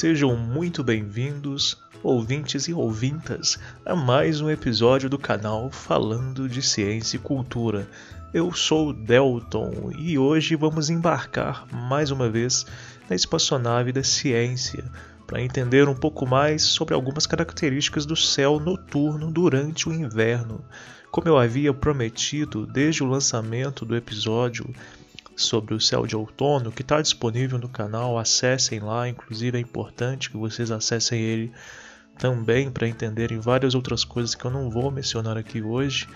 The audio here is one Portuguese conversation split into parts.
Sejam muito bem-vindos, ouvintes e ouvintas, a mais um episódio do canal Falando de Ciência e Cultura. Eu sou Delton e hoje vamos embarcar mais uma vez na espaçonave da ciência para entender um pouco mais sobre algumas características do céu noturno durante o inverno. Como eu havia prometido desde o lançamento do episódio sobre o céu de outono, que está disponível no canal. Acessem lá, inclusive é importante que vocês acessem ele também para entenderem várias outras coisas que eu não vou mencionar aqui hoje.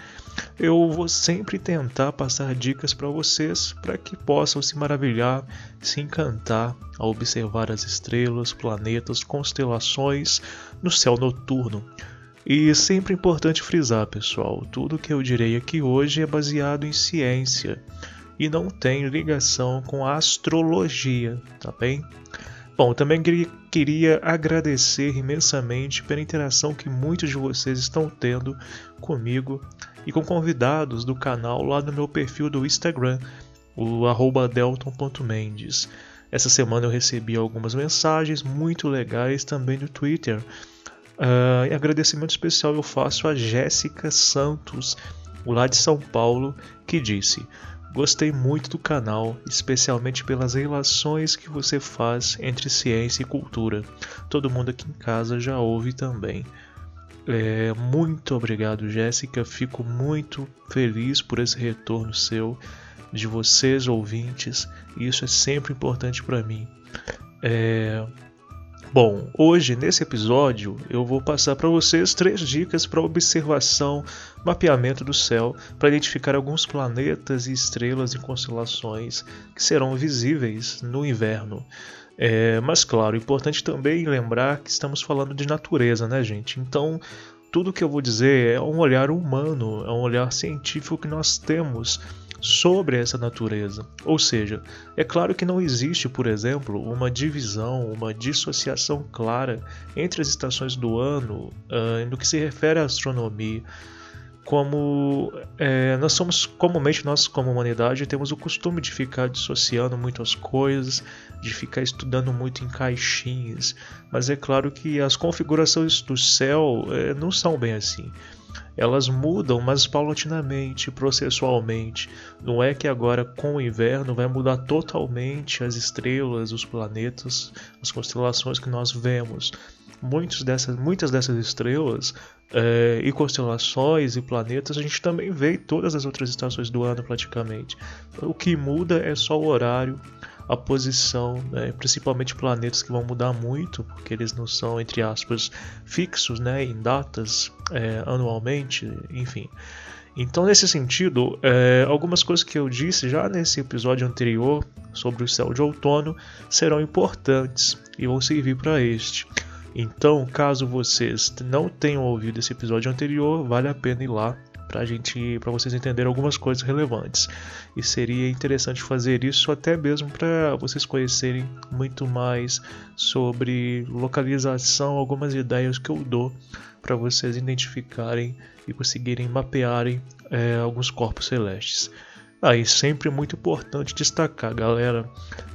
Eu vou sempre tentar passar dicas para vocês para que possam se maravilhar, se encantar ao observar as estrelas, planetas, constelações no céu noturno. E sempre importante frisar, pessoal, tudo que eu direi aqui hoje é baseado em ciência e não tem ligação com a astrologia, tá bem? Bom, também queria agradecer imensamente pela interação que muitos de vocês estão tendo comigo e com convidados do canal lá no meu perfil do Instagram, o delton.mendes. Essa semana eu recebi algumas mensagens muito legais também no Twitter. Uh, e agradecimento especial eu faço a Jéssica Santos, lá de São Paulo, que disse: Gostei muito do canal, especialmente pelas relações que você faz entre ciência e cultura. Todo mundo aqui em casa já ouve também. É, muito obrigado, Jéssica. Fico muito feliz por esse retorno seu, de vocês ouvintes. Isso é sempre importante para mim. É, Bom, hoje nesse episódio eu vou passar para vocês três dicas para observação, mapeamento do céu, para identificar alguns planetas e estrelas e constelações que serão visíveis no inverno. É, mas claro, importante também lembrar que estamos falando de natureza, né, gente? Então tudo que eu vou dizer é um olhar humano, é um olhar científico que nós temos sobre essa natureza. Ou seja, é claro que não existe, por exemplo, uma divisão, uma dissociação clara entre as estações do ano uh, no que se refere à astronomia. Como é, nós somos comumente nós como humanidade temos o costume de ficar dissociando muito as coisas, de ficar estudando muito em caixinhas, mas é claro que as configurações do céu é, não são bem assim elas mudam, mas paulatinamente, processualmente. Não é que agora com o inverno vai mudar totalmente as estrelas, os planetas, as constelações que nós vemos. Muitas dessas, muitas dessas estrelas é, e constelações e planetas a gente também vê em todas as outras estações do ano praticamente. O que muda é só o horário, a posição, né? principalmente planetas que vão mudar muito, porque eles não são, entre aspas, fixos né? em datas é, anualmente, enfim. Então, nesse sentido, é, algumas coisas que eu disse já nesse episódio anterior sobre o céu de outono serão importantes e vão servir para este. Então, caso vocês não tenham ouvido esse episódio anterior, vale a pena ir lá para gente, para vocês entenderem algumas coisas relevantes. E seria interessante fazer isso até mesmo para vocês conhecerem muito mais sobre localização, algumas ideias que eu dou para vocês identificarem e conseguirem mapearem é, alguns corpos celestes. Aí ah, sempre muito importante destacar, galera,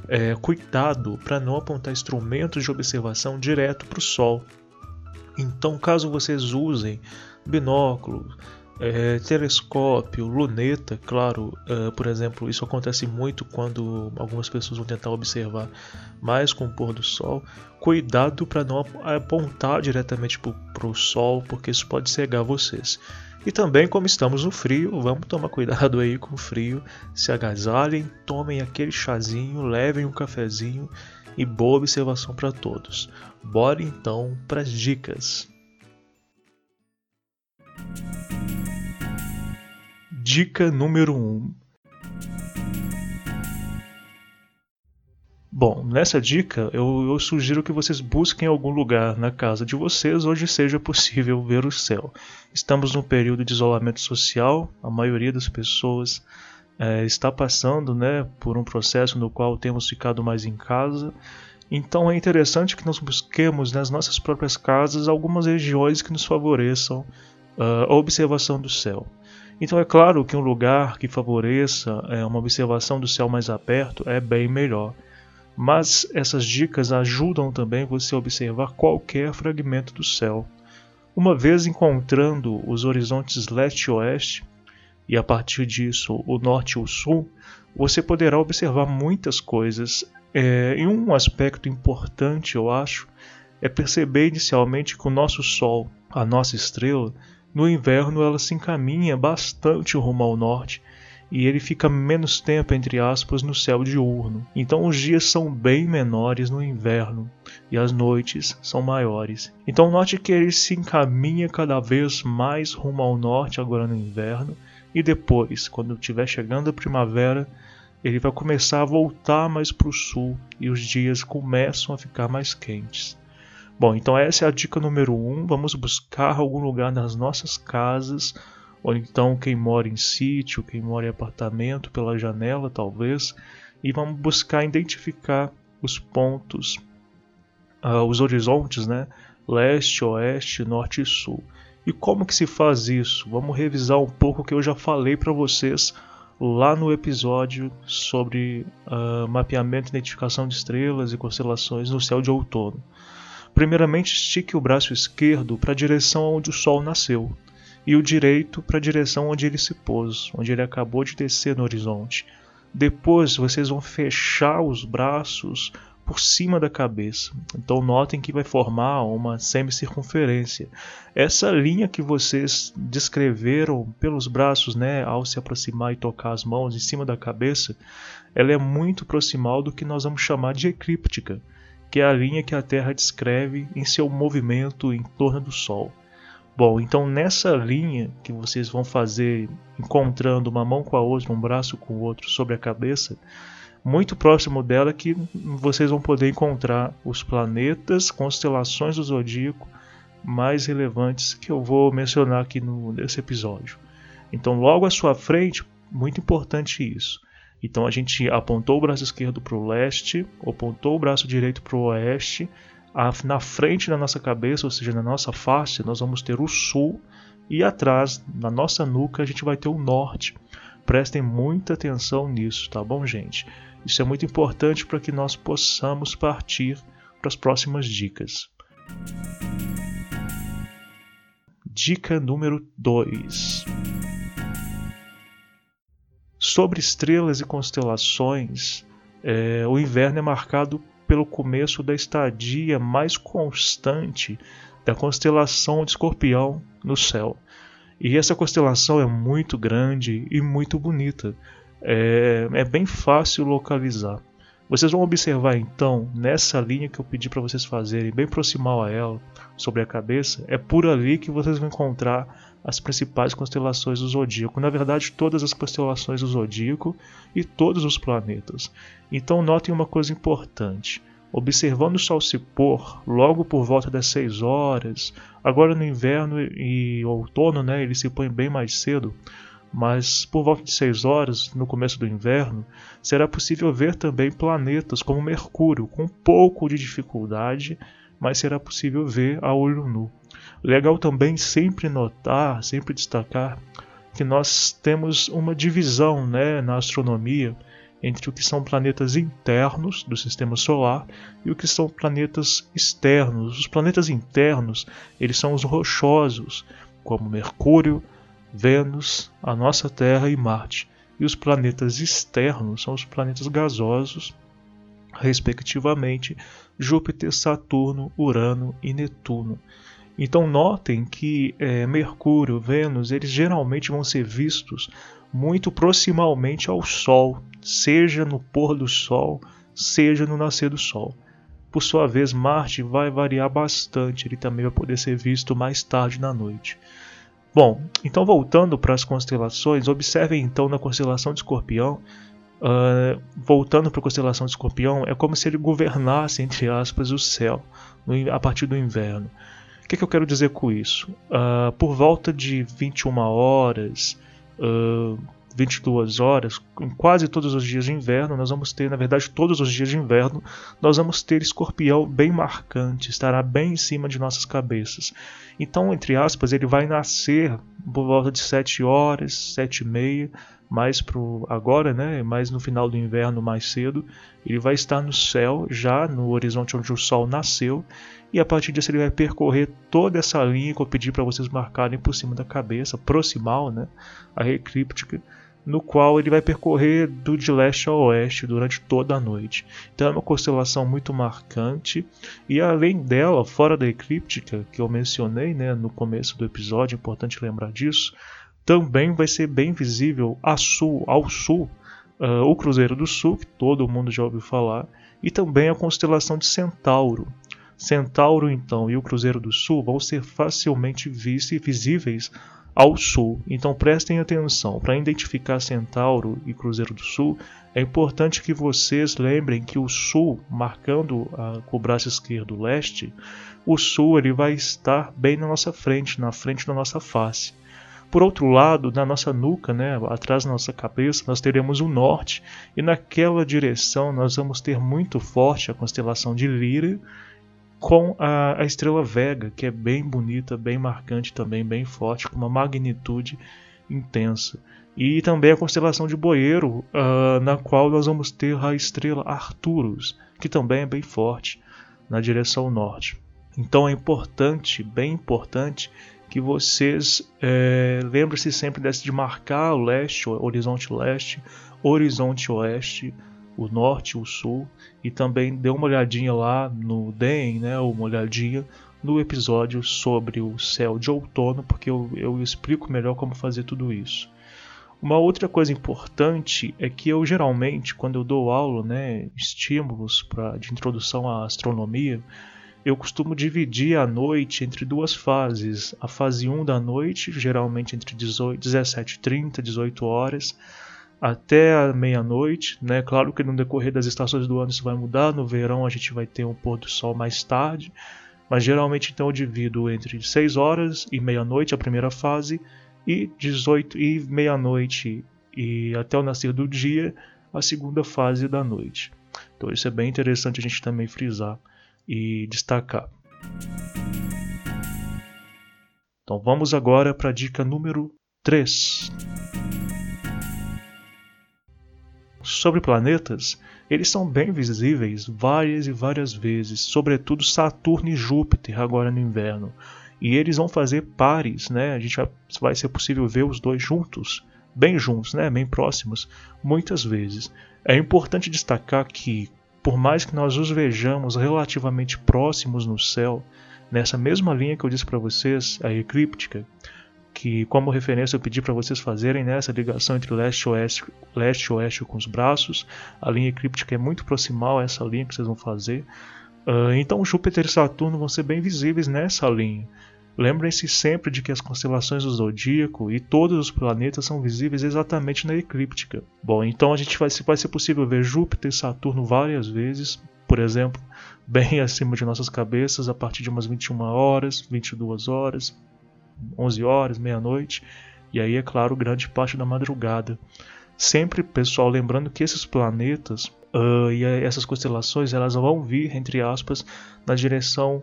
é, cuidado para não apontar instrumentos de observação direto para o Sol. Então, caso vocês usem binóculo, é, telescópio, luneta, claro, é, por exemplo, isso acontece muito quando algumas pessoas vão tentar observar mais com o pôr do sol. Cuidado para não apontar diretamente para o sol, porque isso pode cegar vocês. E também, como estamos no frio, vamos tomar cuidado aí com o frio. Se agasalhem, tomem aquele chazinho, levem um cafezinho e boa observação para todos. Bora então para as dicas. Dica número 1: um, Bom, nessa dica eu, eu, sugiro que vocês busquem algum lugar na casa de vocês onde seja possível ver o céu. Estamos num período de isolamento social, a maioria das pessoas é, está passando né, por um processo no qual temos ficado mais em casa. Então é interessante que nós busquemos nas nossas próprias casas algumas regiões que nos favoreçam uh, a observação do céu. Então é claro que um lugar que favoreça é, uma observação do céu mais aberto é bem melhor mas essas dicas ajudam também você a observar qualquer fragmento do céu. Uma vez encontrando os horizontes leste e oeste, e a partir disso o norte e o sul, você poderá observar muitas coisas. É, e um aspecto importante, eu acho, é perceber inicialmente que o nosso Sol, a nossa estrela, no inverno ela se encaminha bastante rumo ao norte e ele fica menos tempo, entre aspas, no céu diurno. Então os dias são bem menores no inverno e as noites são maiores. Então note que ele se encaminha cada vez mais rumo ao norte agora no inverno e depois, quando estiver chegando a primavera, ele vai começar a voltar mais para o sul e os dias começam a ficar mais quentes. Bom, então essa é a dica número 1. Um. Vamos buscar algum lugar nas nossas casas ou então quem mora em sítio, quem mora em apartamento, pela janela talvez, e vamos buscar identificar os pontos, uh, os horizontes, né? Leste, oeste, norte e sul. E como que se faz isso? Vamos revisar um pouco o que eu já falei para vocês lá no episódio sobre uh, mapeamento e identificação de estrelas e constelações no céu de outono. Primeiramente, estique o braço esquerdo para a direção onde o Sol nasceu e o direito para a direção onde ele se pôs, onde ele acabou de descer no horizonte. Depois vocês vão fechar os braços por cima da cabeça. Então notem que vai formar uma semicircunferência. Essa linha que vocês descreveram pelos braços, né, ao se aproximar e tocar as mãos em cima da cabeça, ela é muito proximal do que nós vamos chamar de eclíptica, que é a linha que a Terra descreve em seu movimento em torno do Sol. Bom, então nessa linha que vocês vão fazer encontrando uma mão com a outra, um braço com o outro sobre a cabeça, muito próximo dela que vocês vão poder encontrar os planetas, constelações do zodíaco mais relevantes que eu vou mencionar aqui no, nesse episódio. Então, logo à sua frente, muito importante isso. Então, a gente apontou o braço esquerdo para o leste, apontou o braço direito para o oeste na frente da nossa cabeça, ou seja, na nossa face, nós vamos ter o sul e atrás, na nossa nuca, a gente vai ter o norte. Prestem muita atenção nisso, tá bom, gente? Isso é muito importante para que nós possamos partir para as próximas dicas. Dica número 2 Sobre estrelas e constelações, é, o inverno é marcado pelo começo da estadia mais constante da constelação de Escorpião no céu. E essa constelação é muito grande e muito bonita. É, é bem fácil localizar. Vocês vão observar então nessa linha que eu pedi para vocês fazerem, bem proximal a ela, sobre a cabeça, é por ali que vocês vão encontrar as principais constelações do zodíaco. Na verdade, todas as constelações do zodíaco e todos os planetas. Então, notem uma coisa importante. Observando o sol se pôr logo por volta das 6 horas, agora no inverno e outono, né, ele se põe bem mais cedo mas por volta de 6 horas, no começo do inverno, será possível ver também planetas como Mercúrio, com um pouco de dificuldade, mas será possível ver a olho nu. Legal também sempre notar, sempre destacar que nós temos uma divisão né, na astronomia entre o que são planetas internos do sistema solar e o que são planetas externos. Os planetas internos, eles são os rochosos, como Mercúrio, Vênus, a nossa Terra e Marte. E os planetas externos são os planetas gasosos, respectivamente Júpiter, Saturno, Urano e Netuno. Então notem que é, Mercúrio, Vênus, eles geralmente vão ser vistos muito proximamente ao Sol, seja no pôr do Sol, seja no nascer do Sol. Por sua vez, Marte vai variar bastante, ele também vai poder ser visto mais tarde na noite. Bom, então voltando para as constelações, observem então na constelação de Escorpião, uh, voltando para a constelação de Escorpião, é como se ele governasse, entre aspas, o céu no, a partir do inverno. O que, que eu quero dizer com isso? Uh, por volta de 21 horas, uh, 22 horas, em quase todos os dias de inverno, nós vamos ter, na verdade, todos os dias de inverno, nós vamos ter escorpião bem marcante, estará bem em cima de nossas cabeças. Então, entre aspas, ele vai nascer por volta de 7 horas, 7 e meia, mais pro agora, né, mais no final do inverno, mais cedo, ele vai estar no céu, já no horizonte onde o sol nasceu, e a partir disso ele vai percorrer toda essa linha que eu pedi para vocês marcarem por cima da cabeça, proximal, né, a eclíptica, no qual ele vai percorrer do de leste a oeste durante toda a noite. Então é uma constelação muito marcante e além dela, fora da eclíptica que eu mencionei né, no começo do episódio, é importante lembrar disso, também vai ser bem visível a sul, ao sul uh, o Cruzeiro do Sul, que todo mundo já ouviu falar, e também a constelação de Centauro. Centauro, então, e o Cruzeiro do Sul vão ser facilmente visíveis ao sul. Então prestem atenção, para identificar Centauro e Cruzeiro do Sul, é importante que vocês lembrem que o sul, marcando a, com o braço esquerdo leste, o sul ele vai estar bem na nossa frente, na frente da nossa face. Por outro lado, na nossa nuca, né, atrás da nossa cabeça, nós teremos o norte, e naquela direção nós vamos ter muito forte a constelação de Lira, com a, a, estrela Vega, que é bem bonita, bem marcante também, bem forte, com uma magnitude intensa. E também a constelação de Boeiro, uh, na qual nós vamos ter a estrela Arcturus, que também é bem forte, na direção norte. Então é importante, bem importante, que vocês é, lembrem-se sempre de marcar o leste, o horizonte leste, horizonte oeste, o norte, o sul, e também dê uma olhadinha lá no DEM, né, uma olhadinha no episódio sobre o céu de outono, porque eu, eu explico melhor como fazer tudo isso. Uma outra coisa importante é que eu geralmente, quando eu dou aula, né, estímulos pra, de introdução à astronomia, eu costumo dividir a noite entre duas fases. A fase 1 da noite, geralmente entre 17h30 e 18 horas, até a meia-noite, né? Claro que no decorrer das estações do ano isso vai mudar. No verão a gente vai ter um pôr do sol mais tarde, mas geralmente então eu divido entre 6 horas e meia-noite a primeira fase e 18 e meia-noite e até o nascer do dia a segunda fase da noite. Então isso é bem interessante a gente também frisar e destacar. Então vamos agora para a dica número 3. Sobre planetas, eles são bem visíveis várias e várias vezes, sobretudo Saturno e Júpiter agora no inverno. E eles vão fazer pares, né? A gente vai, vai ser possível ver os dois juntos, bem juntos, né? Bem próximos, muitas vezes. É importante destacar que por mais que nós os vejamos relativamente próximos no céu, nessa mesma linha que eu disse para vocês, a eclíptica, que como referência eu pedi para vocês fazerem nessa ligação entre leste e oeste, leste e oeste com os braços, a linha eclíptica é muito proximal a essa linha que vocês vão fazer. Uh, então Júpiter e Saturno vão ser bem visíveis nessa linha. Lembrem-se sempre de que as constelações do zodíaco e todos os planetas são visíveis exatamente na eclíptica. Bom, então a gente vai, vai ser possível ver Júpiter e Saturno várias vezes, por exemplo, bem acima de nossas cabeças, a partir de umas 21 horas, 22 horas, 11 horas, meia-noite, e aí, é claro, grande parte da madrugada. Sempre, pessoal, lembrando que esses planetas uh, e essas constelações elas vão vir, entre aspas, na direção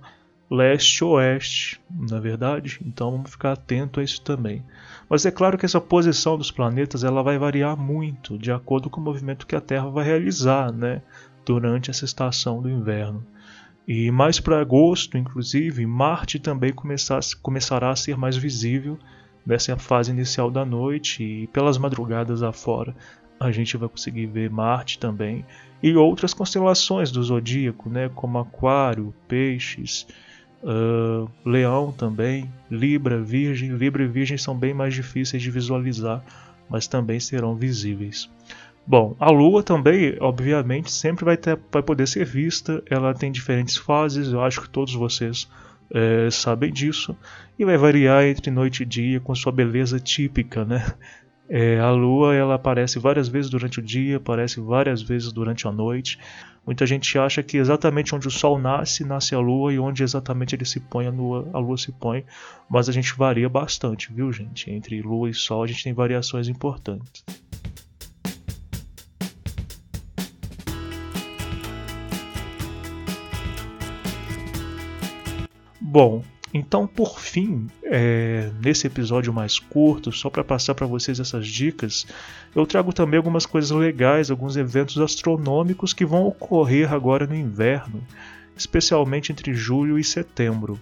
leste-oeste, na verdade, então vamos ficar atento a isso também. Mas é claro que essa posição dos planetas ela vai variar muito de acordo com o movimento que a Terra vai realizar, né, durante essa estação do inverno. E mais para agosto, inclusive, Marte também começar, começará a ser mais visível nessa fase inicial da noite e pelas madrugadas afora a gente vai conseguir ver Marte também e outras constelações do zodíaco, né, como Aquário, Peixes, Uh, leão também, Libra, Virgem. Libra e Virgem são bem mais difíceis de visualizar, mas também serão visíveis. Bom, a Lua também, obviamente, sempre vai, ter, vai poder ser vista. Ela tem diferentes fases, eu acho que todos vocês é, sabem disso. E vai variar entre noite e dia com sua beleza típica, né? É, a Lua ela aparece várias vezes durante o dia, aparece várias vezes durante a noite. Muita gente acha que exatamente onde o Sol nasce, nasce a Lua e onde exatamente ele se põe, a Lua, a Lua se põe. Mas a gente varia bastante, viu, gente? Entre Lua e Sol a gente tem variações importantes. Bom, então por fim, é, nesse episódio mais curto, só para passar para vocês essas dicas, eu trago também algumas coisas legais, alguns eventos astronômicos que vão ocorrer agora no inverno, especialmente entre julho e setembro.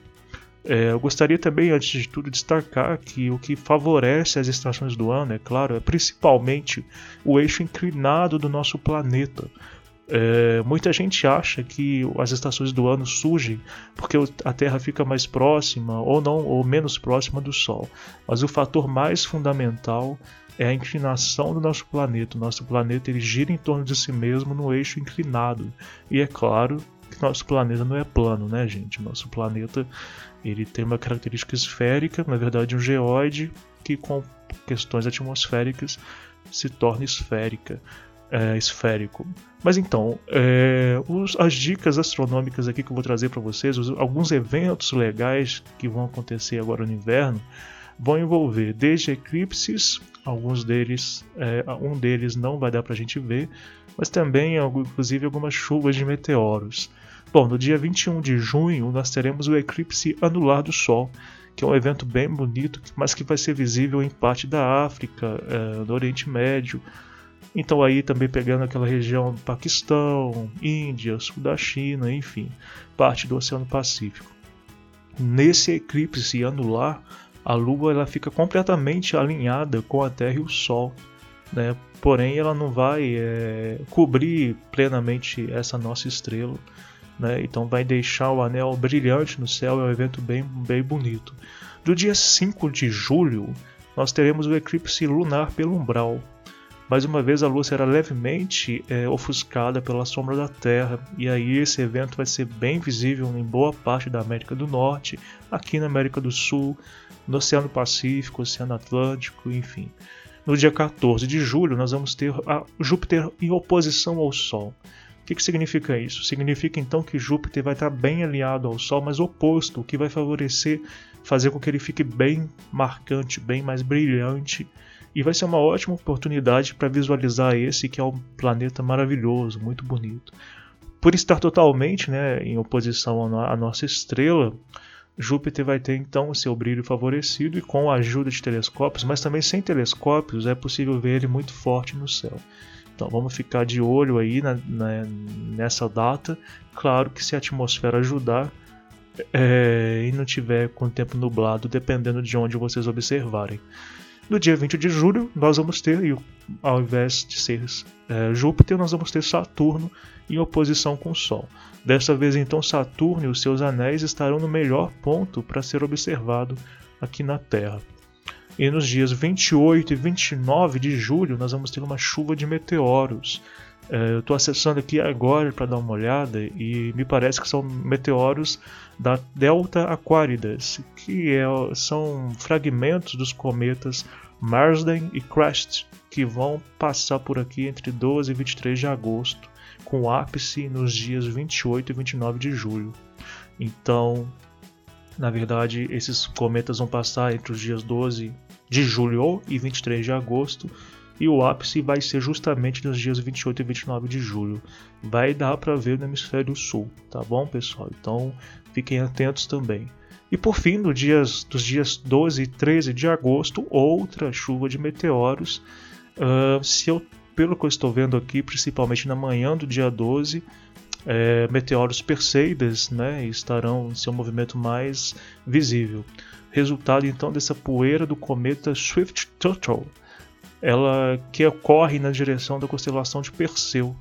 É, eu gostaria também, antes de tudo, destacar que o que favorece as estações do ano, é claro, é principalmente o eixo inclinado do nosso planeta. É, muita gente acha que as estações do ano surgem porque a Terra fica mais próxima ou não ou menos próxima do Sol. Mas o fator mais fundamental é a inclinação do nosso planeta. O nosso planeta ele gira em torno de si mesmo no eixo inclinado. E é claro que nosso planeta não é plano, né, gente? Nosso planeta ele tem uma característica esférica, na verdade um geóide que com questões atmosféricas se torna esférica é, esférico. Mas então, é, os, as dicas astronômicas aqui que eu vou trazer para vocês, os, alguns eventos legais que vão acontecer agora no inverno, vão envolver desde eclipses, alguns deles, é, um deles não vai dar para a gente ver, mas também, inclusive, algumas chuvas de meteoros. Bom, no dia 21 de junho nós teremos o eclipse anular do Sol, que é um evento bem bonito, mas que vai ser visível em parte da África, é, do Oriente Médio, então aí também pegando aquela região do Paquistão, Índia, sul da China, enfim, parte do Oceano Pacífico. Nesse eclipse anular, a Lua ela fica completamente alinhada com a Terra e o Sol, né? porém ela não vai é, cobrir plenamente essa nossa estrela, né? então vai deixar o anel brilhante no céu, é um evento bem, bem bonito. Do dia 5 de julho, nós teremos o eclipse lunar pelo umbral, mais uma vez a lua será levemente é, ofuscada pela sombra da Terra, e aí esse evento vai ser bem visível em boa parte da América do Norte, aqui na América do Sul, no Oceano Pacífico, Oceano Atlântico, enfim. No dia 14 de julho, nós vamos ter Júpiter em oposição ao Sol. O que, que significa isso? Significa então que Júpiter vai estar bem alinhado ao Sol, mas oposto, o que vai favorecer fazer com que ele fique bem marcante, bem mais brilhante e vai ser uma ótima oportunidade para visualizar esse que é um planeta maravilhoso, muito bonito. Por estar totalmente né, em oposição à nossa estrela, Júpiter vai ter então o seu brilho favorecido e com a ajuda de telescópios, mas também sem telescópios é possível ver ele muito forte no céu. Então vamos ficar de olho aí na, na, nessa data. Claro que se a atmosfera ajudar é, e não tiver com o tempo nublado, dependendo de onde vocês observarem. No dia 20 de julho, nós vamos ter, ao invés de ser é, Júpiter, nós vamos ter Saturno em oposição com o Sol. Desta vez, então, Saturno e os seus anéis estarão no melhor ponto para ser observado aqui na Terra. E nos dias 28 e 29 de julho, nós vamos ter uma chuva de meteoros. É, eu estou acessando aqui agora para dar uma olhada e me parece que são meteoros da Delta Aquaridas, que é, são fragmentos dos cometas Marsden e Crest, que vão passar por aqui entre 12 e 23 de agosto, com ápice nos dias 28 e 29 de julho. Então, na verdade, esses cometas vão passar entre os dias 12 de julho e 23 de agosto, e o ápice vai ser justamente nos dias 28 e 29 de julho. Vai dar para ver no hemisfério sul, tá bom, pessoal? Então fiquem atentos também. E por fim, no dias, dos dias 12 e 13 de agosto, outra chuva de meteoros. Uh, se eu, pelo que eu estou vendo aqui, principalmente na manhã do dia 12, é, meteoros Perseidas né, estarão em seu movimento mais visível. Resultado então dessa poeira do cometa Swift-Tuttle ela que ocorre na direção da constelação de Perseu.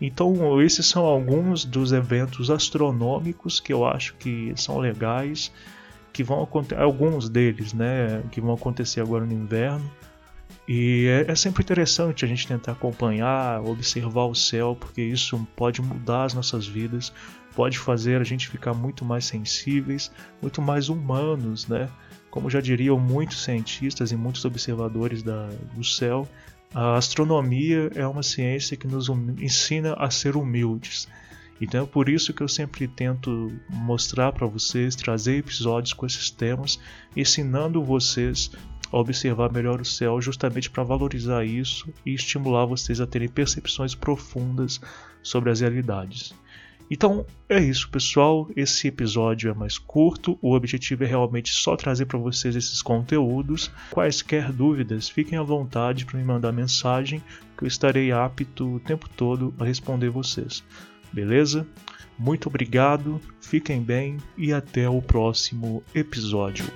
Então, esses são alguns dos eventos astronômicos que eu acho que são legais, que vão acontecer, alguns deles, né, que vão acontecer agora no inverno E é, é, sempre interessante a gente tentar acompanhar, observar o céu, porque isso pode mudar as nossas vidas, pode fazer a gente ficar muito mais sensíveis, muito mais humanos, né? Como já diriam muitos cientistas e muitos observadores da, do céu, a astronomia é uma ciência que nos ensina a ser humildes. Então é por isso que eu sempre tento mostrar para vocês, trazer episódios com esses temas, ensinando vocês a observar melhor o céu, justamente para valorizar isso e estimular vocês a terem percepções profundas sobre as realidades. Então é isso, pessoal. Esse episódio é mais curto. O objetivo é realmente só trazer para vocês esses conteúdos. Quaisquer dúvidas, fiquem à vontade para me mandar mensagem, que eu estarei apto o tempo todo a responder vocês. Beleza? Muito obrigado, fiquem bem e até o próximo episódio.